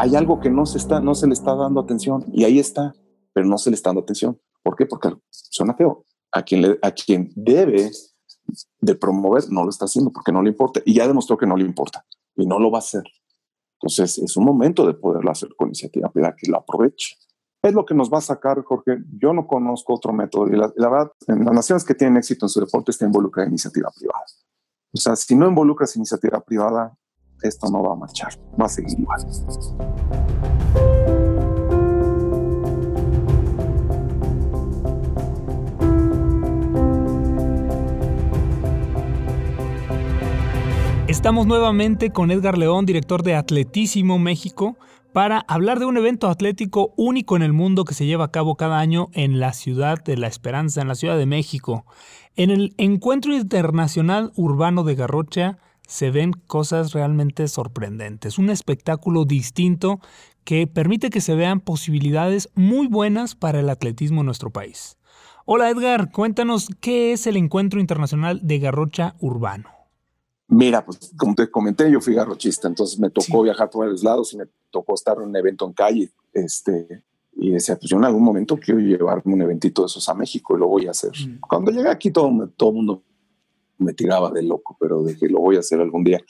hay algo que no se, está, no se le está dando atención y ahí está, pero no se le está dando atención. ¿Por qué? Porque suena feo. A quien, le, a quien debe de promover no lo está haciendo porque no le importa y ya demostró que no le importa y no lo va a hacer. Entonces es un momento de poderlo hacer con iniciativa privada que lo aproveche. Es lo que nos va a sacar, Jorge. Yo no conozco otro método y la, la verdad, en las naciones que tienen éxito en su deporte está involucrada iniciativa privada. O sea, si no involucras iniciativa privada, esto no va a marchar, va a seguir igual. Estamos nuevamente con Edgar León, director de Atletísimo México, para hablar de un evento atlético único en el mundo que se lleva a cabo cada año en la ciudad de La Esperanza, en la Ciudad de México. En el Encuentro Internacional Urbano de Garrocha se ven cosas realmente sorprendentes, un espectáculo distinto que permite que se vean posibilidades muy buenas para el atletismo en nuestro país. Hola Edgar, cuéntanos qué es el Encuentro Internacional de Garrocha Urbano. Mira, pues como te comenté, yo fui garrochista, entonces me tocó viajar por varios lados y me tocó estar en un evento en calle. Este, y decía, pues yo en algún momento quiero llevarme un eventito de esos a México y lo voy a hacer. Mm. Cuando llegué aquí todo, todo el mundo me tiraba de loco, pero dije, lo voy a hacer algún día.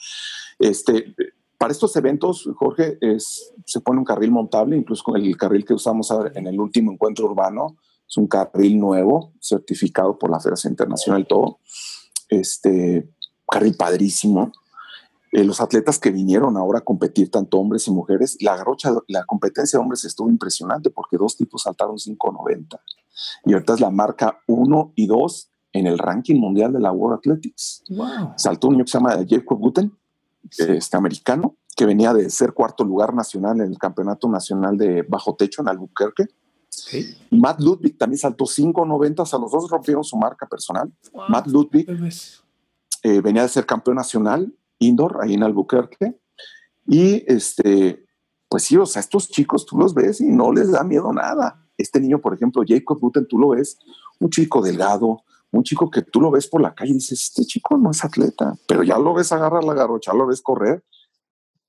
Este, para estos eventos, Jorge, es, se pone un carril montable, incluso con el carril que usamos en el último encuentro urbano, es un carril nuevo, certificado por la Federación Internacional, todo. Este, carril padrísimo. Eh, los atletas que vinieron ahora a competir, tanto hombres y mujeres, la garrocha, la competencia de hombres estuvo impresionante porque dos tipos saltaron 5.90 y ahorita es la marca 1 y 2 en el ranking mundial de la World Athletics. Saltó un niño que se llama Jacob Guten, este americano, que venía de ser cuarto lugar nacional en el campeonato nacional de bajo techo en Albuquerque. Matt Ludwig también saltó 5.90, a los dos rompieron su marca personal. Matt Ludwig eh, venía de ser campeón nacional indoor ahí en Albuquerque. Y este, pues sí, o sea, estos chicos tú los ves y no les da miedo nada. Este niño, por ejemplo, Jacob Rutten, tú lo ves, un chico delgado, un chico que tú lo ves por la calle y dices, este chico no es atleta, pero ya lo ves agarrar la garrocha, lo ves correr.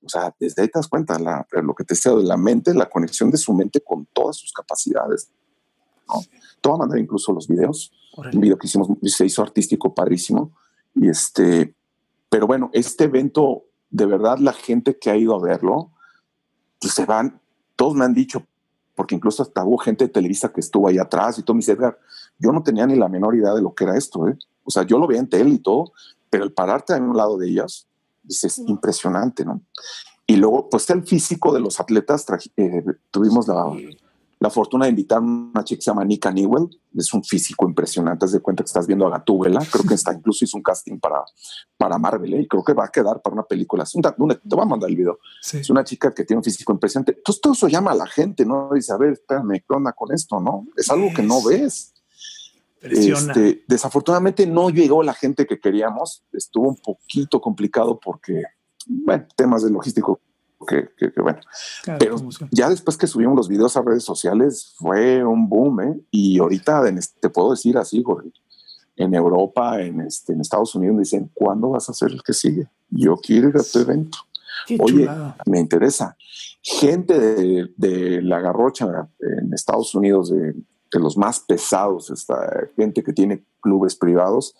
O sea, desde ahí te das cuenta lo que te decía de la mente, la conexión de su mente con todas sus capacidades. ¿no? Te voy a mandar incluso los videos. Un video que hicimos, se hizo artístico, padrísimo. Y este, pero bueno, este evento, de verdad, la gente que ha ido a verlo, pues se van, todos me han dicho, porque incluso hasta hubo gente de Televisa que estuvo ahí atrás y todo me dice, Edgar, yo no tenía ni la menor idea de lo que era esto, ¿eh? O sea, yo lo veía en tele y todo, pero el pararte a un lado de ellas, dices, impresionante, ¿no? Y luego, pues el físico de los atletas, eh, tuvimos la, la fortuna de invitar a una chica que se llama Nika Newell, es un físico impresionante, haz de cuenta que estás viendo a Gatúbela, creo que está incluso hizo un casting para, para Marvel ¿eh? y creo que va a quedar para una película. te voy a mandar el video. Es una chica que tiene un físico impresionante. Entonces todo eso llama a la gente, ¿no? Dice, a ver, espérame, ¿qué onda con esto? ¿No? Es algo que no ves. Este, desafortunadamente no llegó la gente que queríamos, estuvo un poquito complicado porque, bueno, temas de logístico que, bueno. Pero ya después que subimos los videos a redes sociales fue un boom, ¿eh? Y ahorita te puedo decir así, Jorge, en Europa, en, este, en Estados Unidos, me dicen, ¿cuándo vas a hacer el que sigue? Yo quiero ir a tu evento. Oye, me interesa. Gente de, la garrocha en Estados Unidos, de, de los más pesados, esta gente que tiene clubes privados,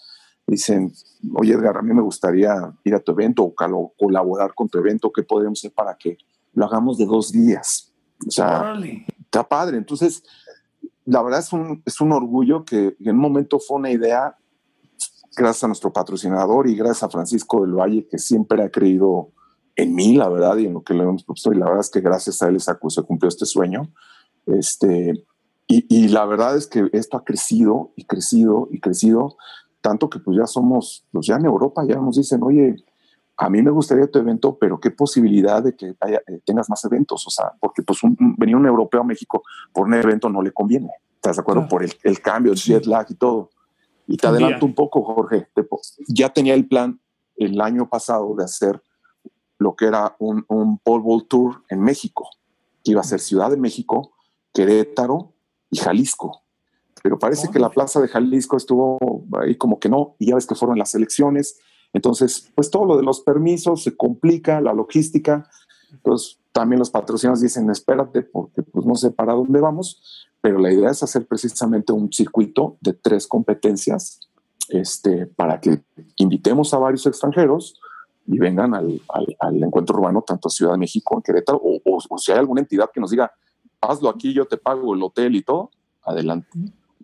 dicen, oye Edgar, a mí me gustaría ir a tu evento o colaborar con tu evento, ¿qué podemos hacer para que lo hagamos de dos días? O sea, está padre. Entonces, la verdad es un, es un orgullo que en un momento fue una idea, gracias a nuestro patrocinador y gracias a Francisco del Valle, que siempre ha creído en mí, la verdad, y en lo que le hemos propuesto. Y la verdad es que gracias a él se cumplió este sueño. Este, y, y, la verdad es que esto ha crecido y crecido y crecido tanto que pues ya somos, pues ya en Europa ya nos dicen, oye, a mí me gustaría tu evento, pero qué posibilidad de que eh, tengas más eventos, o sea, porque pues venir un europeo a México por un evento no le conviene, ¿estás de acuerdo? Por el, cambio, el jet lag y todo. Y te adelanto un poco, Jorge, ya tenía el plan el año pasado de hacer lo que era un, un Pole Vault Tour en México, que iba a ser Ciudad de México, Querétaro y Jalisco pero parece que la plaza de Jalisco estuvo ahí como que no, y ya ves que fueron las elecciones. Entonces, pues todo lo de los permisos se complica, la logística. Entonces, también los patrocinadores dicen, espérate, porque pues no sé para dónde vamos, pero la idea es hacer precisamente un circuito de tres competencias este, para que invitemos a varios extranjeros y vengan al, al, encuentro urbano, tanto a Ciudad de México, en Querétaro, o, o, si hay alguna entidad que nos diga, hazlo aquí, yo te pago el hotel y todo, adelante.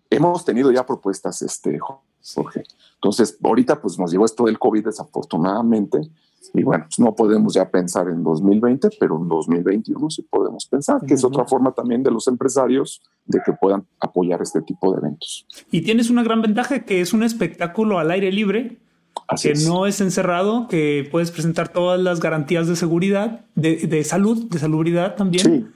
Hemos tenido ya propuestas, este, Jorge. Entonces, ahorita pues nos llevó esto del COVID desafortunadamente, y bueno, pues no podemos ya pensar en 2020, pero en 2021 sí podemos pensar, que es otra forma también de los empresarios de que puedan apoyar este tipo de eventos. Y tienes una gran ventaja que es un espectáculo al aire libre, que no es encerrado, que puedes presentar todas las garantías de seguridad, de, salud, de salubridad también.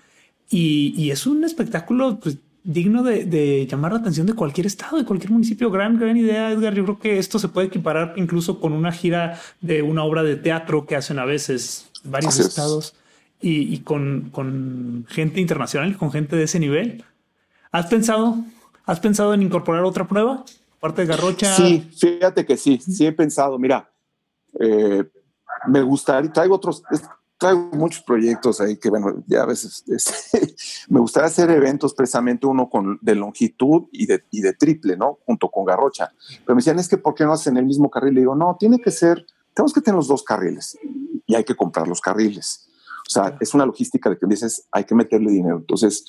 Y, y, es un espectáculo pues, digno de, llamar la atención de cualquier estado, de cualquier municipio. Gran, gran idea, Edgar. Yo creo que esto se puede equiparar incluso con una gira de una obra de teatro que hacen a veces varios estados y, con, con, gente internacional y con gente de ese nivel. ¿Has pensado, has pensado en incorporar otra prueba? Parte de Garrocha. Sí, fíjate que sí, sí he pensado. Mira, eh, me gustaría, traigo otros, traigo muchos proyectos ahí que, bueno, ya a veces me gustaría hacer eventos precisamente uno con, de longitud y de, y de triple, ¿no? Junto con Garrocha. Pero me decían, es que ¿por qué no hacen el mismo carril? Le digo, no, tiene que ser, tenemos que tener los dos carriles y hay que comprar los carriles. O sea, es una logística de que dices, hay que meterle dinero. Entonces,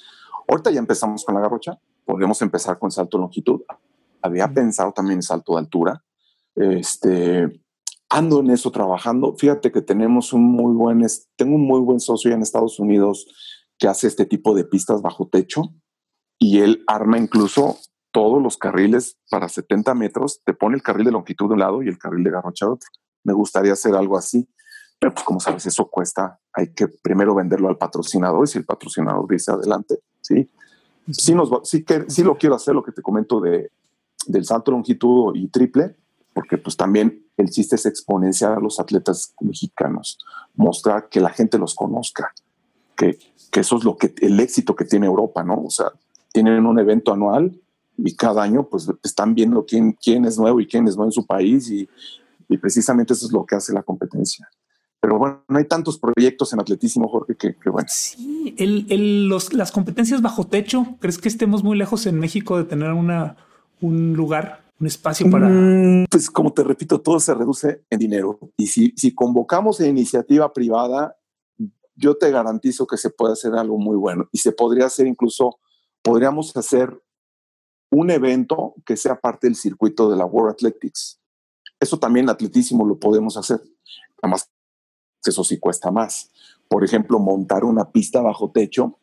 ahorita ya empezamos con la Garrocha, podemos empezar con salto de longitud. Había pensado también en salto de altura. Este, ando en eso trabajando. Fíjate que tenemos un muy buen, tengo un muy buen socio en Estados Unidos que hace este tipo de pistas bajo techo y él arma incluso todos los carriles para 70 metros, te pone el carril de longitud de un lado y el carril de garrocha de otro. Me gustaría hacer algo así, pero pues como sabes, eso cuesta, hay que primero venderlo al patrocinador y si el patrocinador dice adelante, sí. Sí, nos, sí, que, sí lo quiero hacer, lo que te comento de, del salto longitud y triple, porque pues también el chiste es exponenciar a los atletas mexicanos, mostrar que la gente los conozca, que, que eso es lo que el éxito que tiene Europa, ¿no? O sea, tienen un evento anual y cada año pues están viendo quién, quién es nuevo y quién es nuevo en su país y, y precisamente eso es lo que hace la competencia. Pero bueno, no hay tantos proyectos en atletismo, Jorge, que, que bueno. Sí, el, el, los, las competencias bajo techo, ¿crees que estemos muy lejos en México de tener una, un lugar un espacio para... Mm, pues como te repito, todo se reduce en dinero. Y si, si convocamos a iniciativa privada, yo te garantizo que se puede hacer algo muy bueno. Y se podría hacer incluso, podríamos hacer un evento que sea parte del circuito de la World Athletics. Eso también atletismo lo podemos hacer. Nada más que eso sí cuesta más. Por ejemplo, montar una pista bajo techo,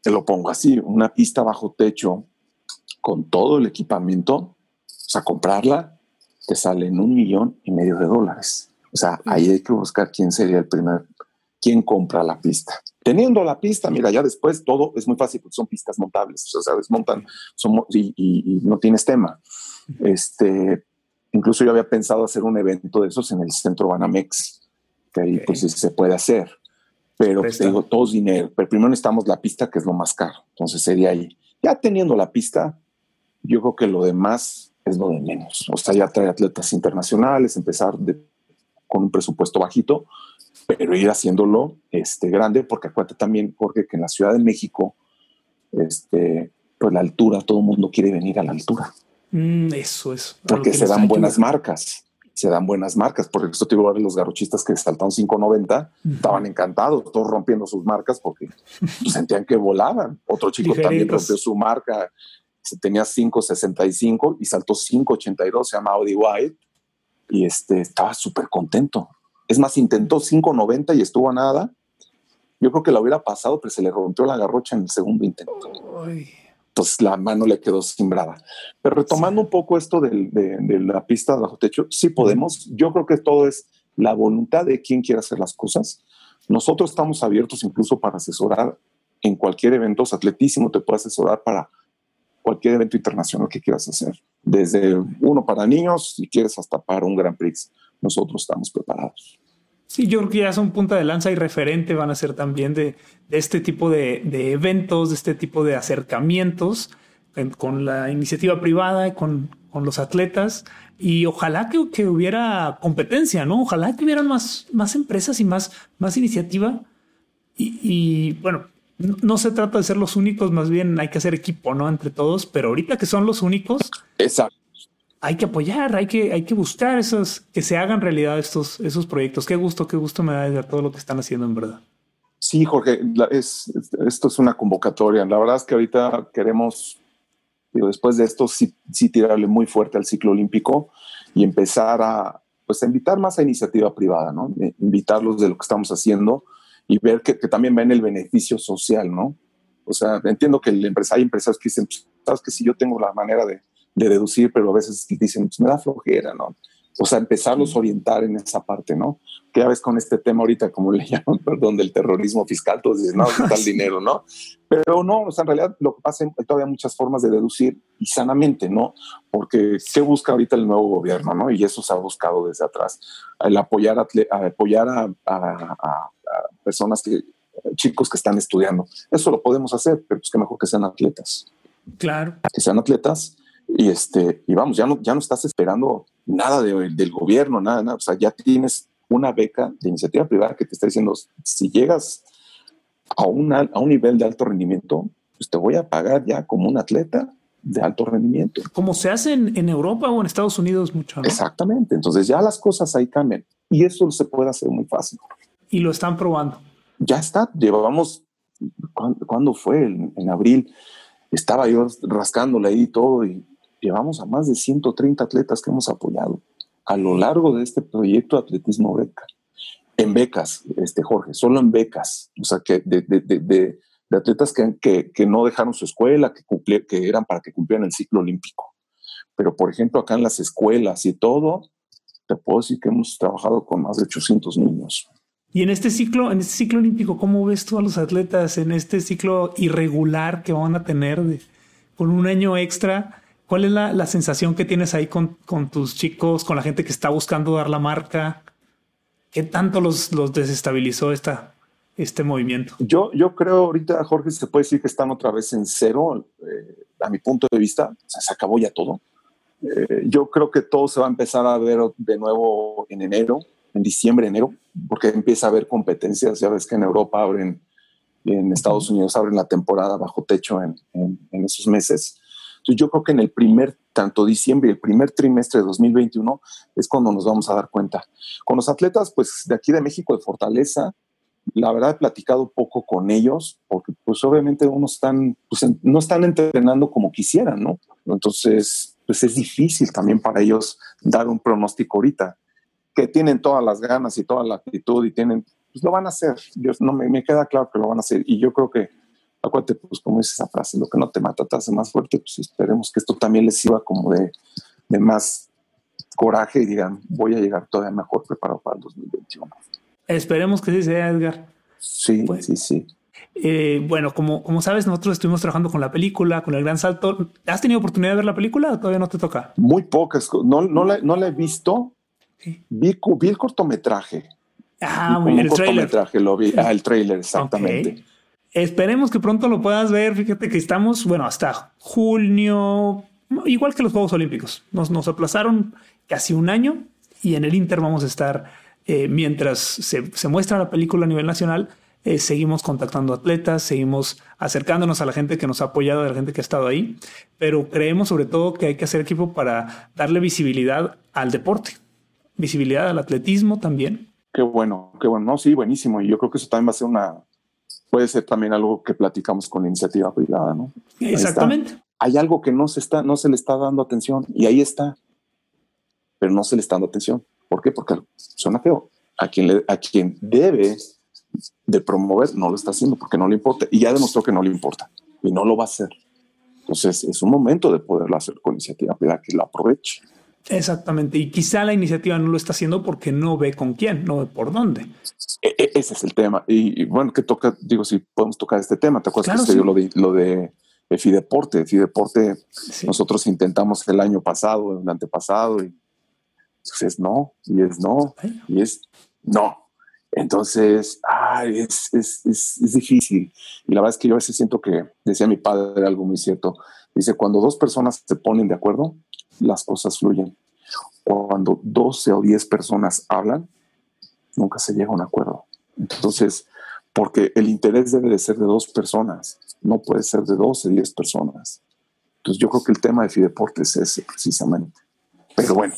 te lo pongo así, una pista bajo techo con todo el equipamiento, sea, comprarla te sale en un millón y medio de dólares. O sea, ahí hay que buscar quién sería el primer, quién compra la pista. Teniendo la pista, mira, ya después todo es muy fácil porque son pistas montables, o sea, desmontan y, y, no tienes tema. Este, incluso yo había pensado hacer un evento de esos en el centro Banamex, que ahí pues se puede hacer. Pero te digo, todo es dinero. Pero primero necesitamos la pista, que es lo más caro. Entonces sería ahí. Ya teniendo la pista, yo creo que lo demás es lo de menos. O sea, ya trae atletas internacionales, empezar con un presupuesto bajito, pero ir haciéndolo este, grande, porque acuérdate también, Jorge, que en la Ciudad de México, este, pues la altura, todo el mundo quiere venir a la altura. Mm, eso es. Porque se dan buenas marcas, se dan buenas marcas. Por eso te digo, los garrochistas que saltaron 5.90 estaban encantados, todos rompiendo sus marcas porque sentían que volaban. Otro chico también rompió su marca tenía 5.65 y saltó 5.82, se llama Audi White, y este, estaba súper contento. Es más, intentó 5.90 y estuvo a nada. Yo creo que la hubiera pasado, pero se le rompió la garrocha en el segundo intento. Entonces la mano le quedó simbrada. Pero retomando un poco esto de, de, la pista bajo techo, sí podemos. Yo creo que todo es la voluntad de quien quiera hacer las cosas. Nosotros estamos abiertos incluso para asesorar en cualquier evento. Atletísimo te puede asesorar para cualquier evento internacional que quieras hacer, desde uno para niños, si quieres, hasta para un Grand Prix. Nosotros estamos preparados. Sí, yo creo que ya son punta de lanza y referente van a ser también de, este tipo de, eventos, de este tipo de acercamientos con la iniciativa privada, con, con los atletas. Y ojalá que, que, hubiera competencia, ¿no? Ojalá que hubieran más, más empresas y más, más iniciativa Y, bueno, no, se trata de ser los únicos, más bien hay que hacer equipo, ¿no? Entre todos, pero ahorita que son los únicos. Exacto. Hay que apoyar, hay que, hay que buscar esos, que se hagan realidad estos, esos proyectos. Qué gusto, qué gusto me da de todo lo que están haciendo en verdad. Sí, Jorge, es, esto es una convocatoria. La verdad es que ahorita queremos, digo, después de esto, sí, sí tirarle muy fuerte al ciclo olímpico y empezar a, pues, a invitar más a iniciativa privada, ¿no? Eh, invitarlos de lo que estamos haciendo y ver que, que también ven el beneficio social, ¿no? O sea, entiendo que el hay empresarios que dicen, pues, sabes que si yo tengo la manera de, de deducir, pero a veces dicen, pues me da flojera, ¿no? O sea, empezarlos a orientar en esa parte, ¿no? Que ya ves con este tema ahorita, como le llaman, perdón, del terrorismo fiscal, todos dicen, no, está el dinero, ¿no? Pero no, o sea, en realidad lo que pasa, hay todavía muchas formas de deducir y sanamente, ¿no? Porque ¿qué busca ahorita el nuevo gobierno, ¿no? Y eso se ha buscado desde atrás, el apoyar a, apoyar a, a, personas que, chicos que están estudiando. Eso lo podemos hacer, pero pues que mejor que sean atletas. Claro. Que sean atletas y este, y vamos, ya no, ya no estás esperando nada del gobierno, nada, nada. O sea, ya tienes una beca de iniciativa privada que te está diciendo, si llegas a, una, a un nivel de alto rendimiento, pues te voy a pagar ya como un atleta de alto rendimiento. Como se hace en, Europa o en Estados Unidos mucho. Exactamente. Entonces ya las cosas ahí cambian y eso se puede hacer muy fácil. Y lo están probando. Ya está. Llevábamos, ¿cuándo, fue? En, en abril. Estaba yo rascándole ahí todo y llevamos a más de 130 atletas que hemos apoyado a lo largo de este proyecto de atletismo beca. En becas, este Jorge, solo en becas, o sea, que de, de, de, de atletas que, que, que, no dejaron su escuela, que, que eran para que cumplieran el ciclo olímpico. Pero, por ejemplo, acá en las escuelas y todo, te puedo decir que hemos trabajado con más de 800 niños. Y en este ciclo, en este ciclo olímpico, ¿cómo ves tú a los atletas en este ciclo irregular que van a tener con un año extra? ¿Cuál es la, sensación que tienes ahí con, tus chicos, con la gente que está buscando dar la marca? ¿Qué tanto los, los desestabilizó esta, este movimiento? Yo, yo creo ahorita, Jorge, se puede decir que están otra vez en cero, eh, a mi punto de vista. se acabó ya todo. Eh, yo creo que todo se va a empezar a ver de nuevo en enero, en diciembre, enero, porque empieza a haber competencias. Ya ves que en Europa abren, en Estados Unidos abren la temporada bajo techo en, en esos meses. Entonces yo creo que en el primer, tanto diciembre y el primer trimestre de 2021 es cuando nos vamos a dar cuenta. Con los atletas, pues de aquí de México, de Fortaleza, la verdad he platicado poco con ellos porque pues obviamente uno están, pues, no están entrenando como quisieran, ¿no? Entonces, pues es difícil también para ellos dar un pronóstico ahorita. Que tienen todas las ganas y toda la actitud y tienen, pues lo van a hacer. Yo, no, me, me queda claro que lo van a hacer. Y yo creo que acuérdate, pues como dice esa frase, lo que no te mata te hace más fuerte, pues esperemos que esto también les sirva como de, de más coraje y digan, voy a llegar todavía mejor preparado para el 2021. Esperemos que sí sea, Edgar. Sí, pues, sí, sí. Eh, bueno, como, como sabes, nosotros estuvimos trabajando con la película, con el gran salto. ¿Has tenido oportunidad de ver la película o todavía no te toca? Muy pocas. No, no, la, no la he visto. Vi, vi, el cortometraje. Ah, muy bien. El cortometraje lo vi. Ah, el trailer, exactamente. Esperemos que pronto lo puedas ver. Fíjate que estamos, bueno, hasta junio, igual que los Juegos Olímpicos. Nos, nos aplazaron casi un año y en el Inter vamos a estar, eh, mientras se, se, muestra la película a nivel nacional, eh, seguimos contactando atletas, seguimos acercándonos a la gente que nos ha apoyado, a la gente que ha estado ahí, pero creemos sobre todo que hay que hacer equipo para darle visibilidad al deporte, visibilidad al atletismo también. Qué bueno, qué bueno. No, sí, buenísimo. Y yo creo que eso también va a ser una, puede ser también algo que platicamos con la iniciativa privada, ¿no? Exactamente. Hay algo que no se está, no se le está dando atención y ahí está, pero no se le está dando atención. ¿Por qué? Porque suena feo. A quien, le, a quien debe de promover no lo está haciendo porque no le importa y ya demostró que no le importa y no lo va a hacer. Entonces es un momento de poderlo hacer con iniciativa privada que lo aproveche. Exactamente. Y quizá la iniciativa no lo está haciendo porque no ve con quién, no ve por dónde. E, e, ese es el tema. Y, bueno, que toca, digo, si podemos tocar este tema. ¿Te acuerdas que lo de, lo de Fideporte? Fideporte, nosotros intentamos el año pasado, el antepasado, y pues es no, y es no, y es no. Entonces, ay, es, es, es, es, difícil. Y la verdad es que yo a veces siento que, decía mi padre algo muy cierto, dice, cuando dos personas se ponen de acuerdo, las cosas fluyen. Cuando 12 o 10 personas hablan, nunca se llega a un acuerdo. Entonces, porque el interés debe de ser de dos personas, no puede ser de 12, 10 personas. Entonces yo creo que el tema de Fideportes es ese precisamente. Pero bueno,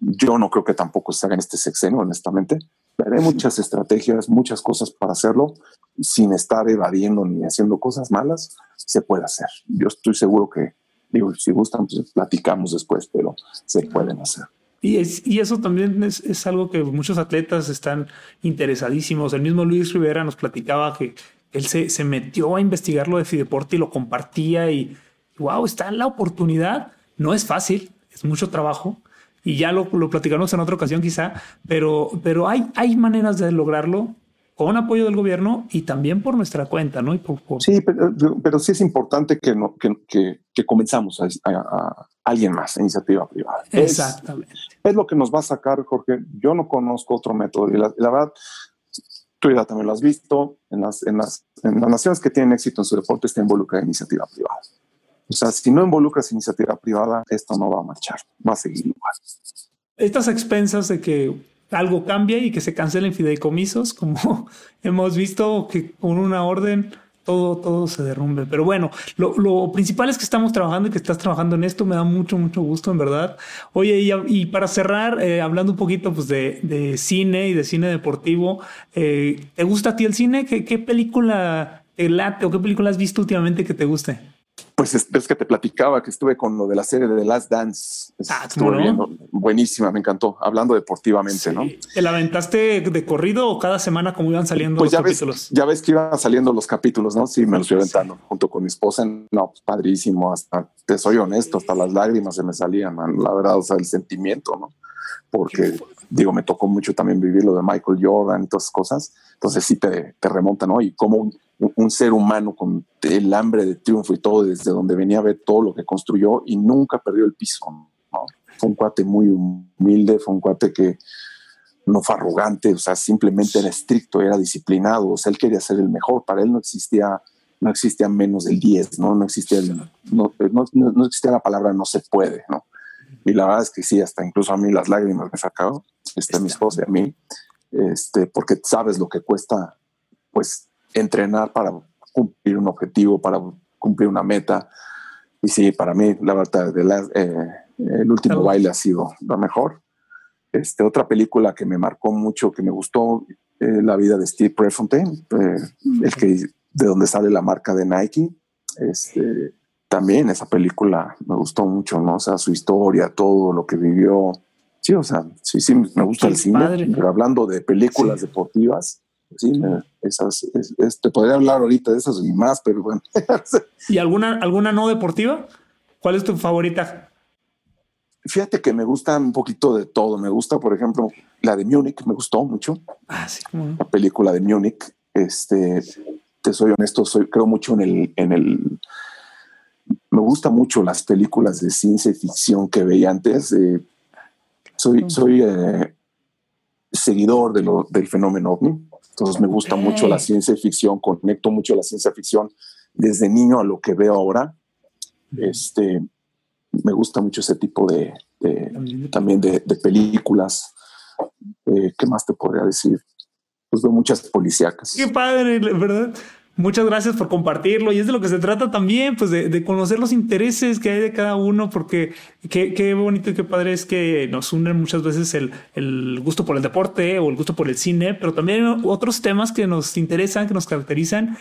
yo no creo que tampoco se haga en este sexenio, honestamente. Pero hay muchas estrategias, muchas cosas para hacerlo sin estar evadiendo ni haciendo cosas malas. Se puede hacer. Yo estoy seguro que, digo, si gustan, pues platicamos después, pero se pueden hacer. Y, es, y eso también es, es, algo que muchos atletas están interesadísimos. El mismo Luis Rivera nos platicaba que él se, se metió a investigar lo de Fideporte y lo compartía y, wow, está en la oportunidad. No es fácil, es mucho trabajo, y ya lo, lo platicamos en otra ocasión quizá, pero, pero hay, hay maneras de lograrlo con apoyo del gobierno y también por nuestra cuenta, ¿no? Y por, Sí, pero, pero, sí es importante que, no, que, que, que comenzamos a, a, alguien más, iniciativa privada. Exactamente. Es, es, lo que nos va a sacar, Jorge. Yo no conozco otro método y la, la verdad, tú ya también lo has visto, en las, en, las, en las naciones que tienen éxito en su deporte está involucrada iniciativa privada. O sea, si no involucras iniciativa privada, esto no va a marchar, va a seguir igual. Estas expensas de que algo cambie y que se cancelen fideicomisos, como hemos visto que con una orden todo, todo se derrumbe. Pero bueno, lo, lo, principal es que estamos trabajando y que estás trabajando en esto. Me da mucho, mucho gusto, en verdad. Oye, y, y para cerrar, eh, hablando un poquito pues, de, de, cine y de cine deportivo, eh, ¿te gusta a ti el cine? ¿Qué, ¿Qué película te late o qué película has visto últimamente que te guste? Pues es, es, que te platicaba que estuve con lo de la serie de The Last Dance. Ah, estuve viendo. Buenísima, me encantó. Hablando deportivamente, sí. ¿no? ¿Te la aventaste de corrido o cada semana como iban saliendo pues los ya capítulos? Ves, ya ves que iban saliendo los capítulos, ¿no? Sí, me los fui aventando sí. junto con mi esposa. No, pues padrísimo. Hasta, te soy honesto, hasta las lágrimas se me salían, man. La verdad, o sea, el sentimiento, ¿no? Porque, digo, me tocó mucho también vivir lo de Michael Jordan y todas esas cosas. Entonces sí te, te remonta, ¿no? Y como un, ser humano con el hambre de triunfo y todo, desde donde venía a ver todo lo que construyó y nunca perdió el piso. ¿no? Fue un cuate muy humilde, fue un cuate que no fue arrogante, o sea, simplemente era estricto, era disciplinado, o sea, él quería ser el mejor, para él no existía, no existía menos del 10, ¿no? No existía, el, no, no, no, existía la palabra no se puede, ¿no? Y la verdad es que sí, hasta incluso a mí las lágrimas me sacaron, este, mi esposa y a mí, este, porque sabes lo que cuesta, pues, entrenar para cumplir un objetivo, para cumplir una meta. Y sí, para mí, la verdad, de la, eh, el último claro. baile ha sido lo mejor. Este, otra película que me marcó mucho, que me gustó, eh, la vida de Steve Prefontaine, eh, el que de donde sale la marca de Nike. Este, también esa película me gustó mucho, ¿no? O sea, su historia, todo lo que vivió. Sí, o sea, sí, sí, me gusta Qué el cine, padre. pero hablando de películas sí. deportivas, sí, esas, es, es, te podría hablar ahorita de esas y más, pero bueno. ¿Y alguna, alguna no deportiva? ¿Cuál es tu favorita? Fíjate que me gusta un poquito de todo. Me gusta, por ejemplo, la de Múnich, me gustó mucho. Ah, sí. La película de Múnich. Este, te soy honesto, soy, creo mucho en el, en el. Me gusta mucho las películas de ciencia ficción que veía antes. Eh, soy, soy eh, seguidor de lo, del fenómeno ovni. Entonces me gusta okay. mucho la ciencia ficción, conecto mucho la ciencia ficción desde niño a lo que veo ahora. Este, me gusta mucho ese tipo de, de también de, de películas. Eh, ¿Qué más te podría decir? Pues veo muchas policíacas. Qué padre, ¿verdad? Muchas gracias por compartirlo. Y es de lo que se trata también, pues de, conocer los intereses que hay de cada uno, porque qué, qué, bonito y qué padre es que nos unen muchas veces el, el, gusto por el deporte o el gusto por el cine, pero también otros temas que nos interesan, que nos caracterizan.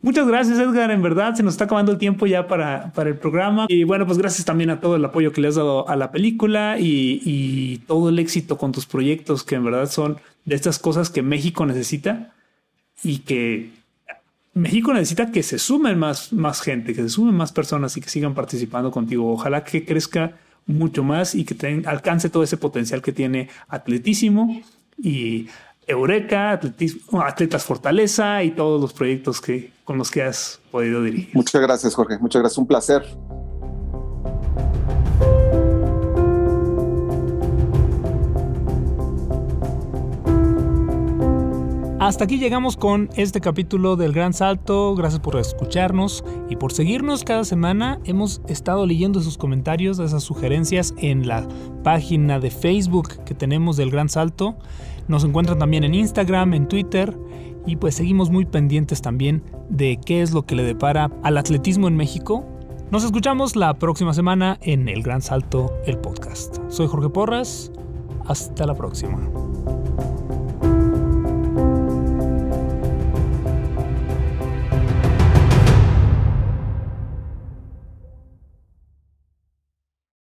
Muchas gracias Edgar, en verdad se nos está acabando el tiempo ya para, para el programa. Y bueno, pues gracias también a todo el apoyo que le has dado a la película y, y todo el éxito con tus proyectos que en verdad son de estas cosas que México necesita y que México necesita que se sumen más, más gente, que se sumen más personas y que sigan participando contigo. Ojalá que crezca mucho más y que alcance todo ese potencial que tiene atletísimo y Eureka, atletismo, Atletas Fortaleza y todos los proyectos que, con los que has podido dirigir. Muchas gracias, Jorge. Muchas gracias. Un placer. Hasta aquí llegamos con este capítulo del Gran Salto. Gracias por escucharnos y por seguirnos cada semana. Hemos estado leyendo sus comentarios, esas sugerencias en la página de Facebook que tenemos del Gran Salto. Nos encuentran también en Instagram, en Twitter y pues seguimos muy pendientes también de qué es lo que le depara al atletismo en México. Nos escuchamos la próxima semana en El Gran Salto, el podcast. Soy Jorge Porras. Hasta la próxima.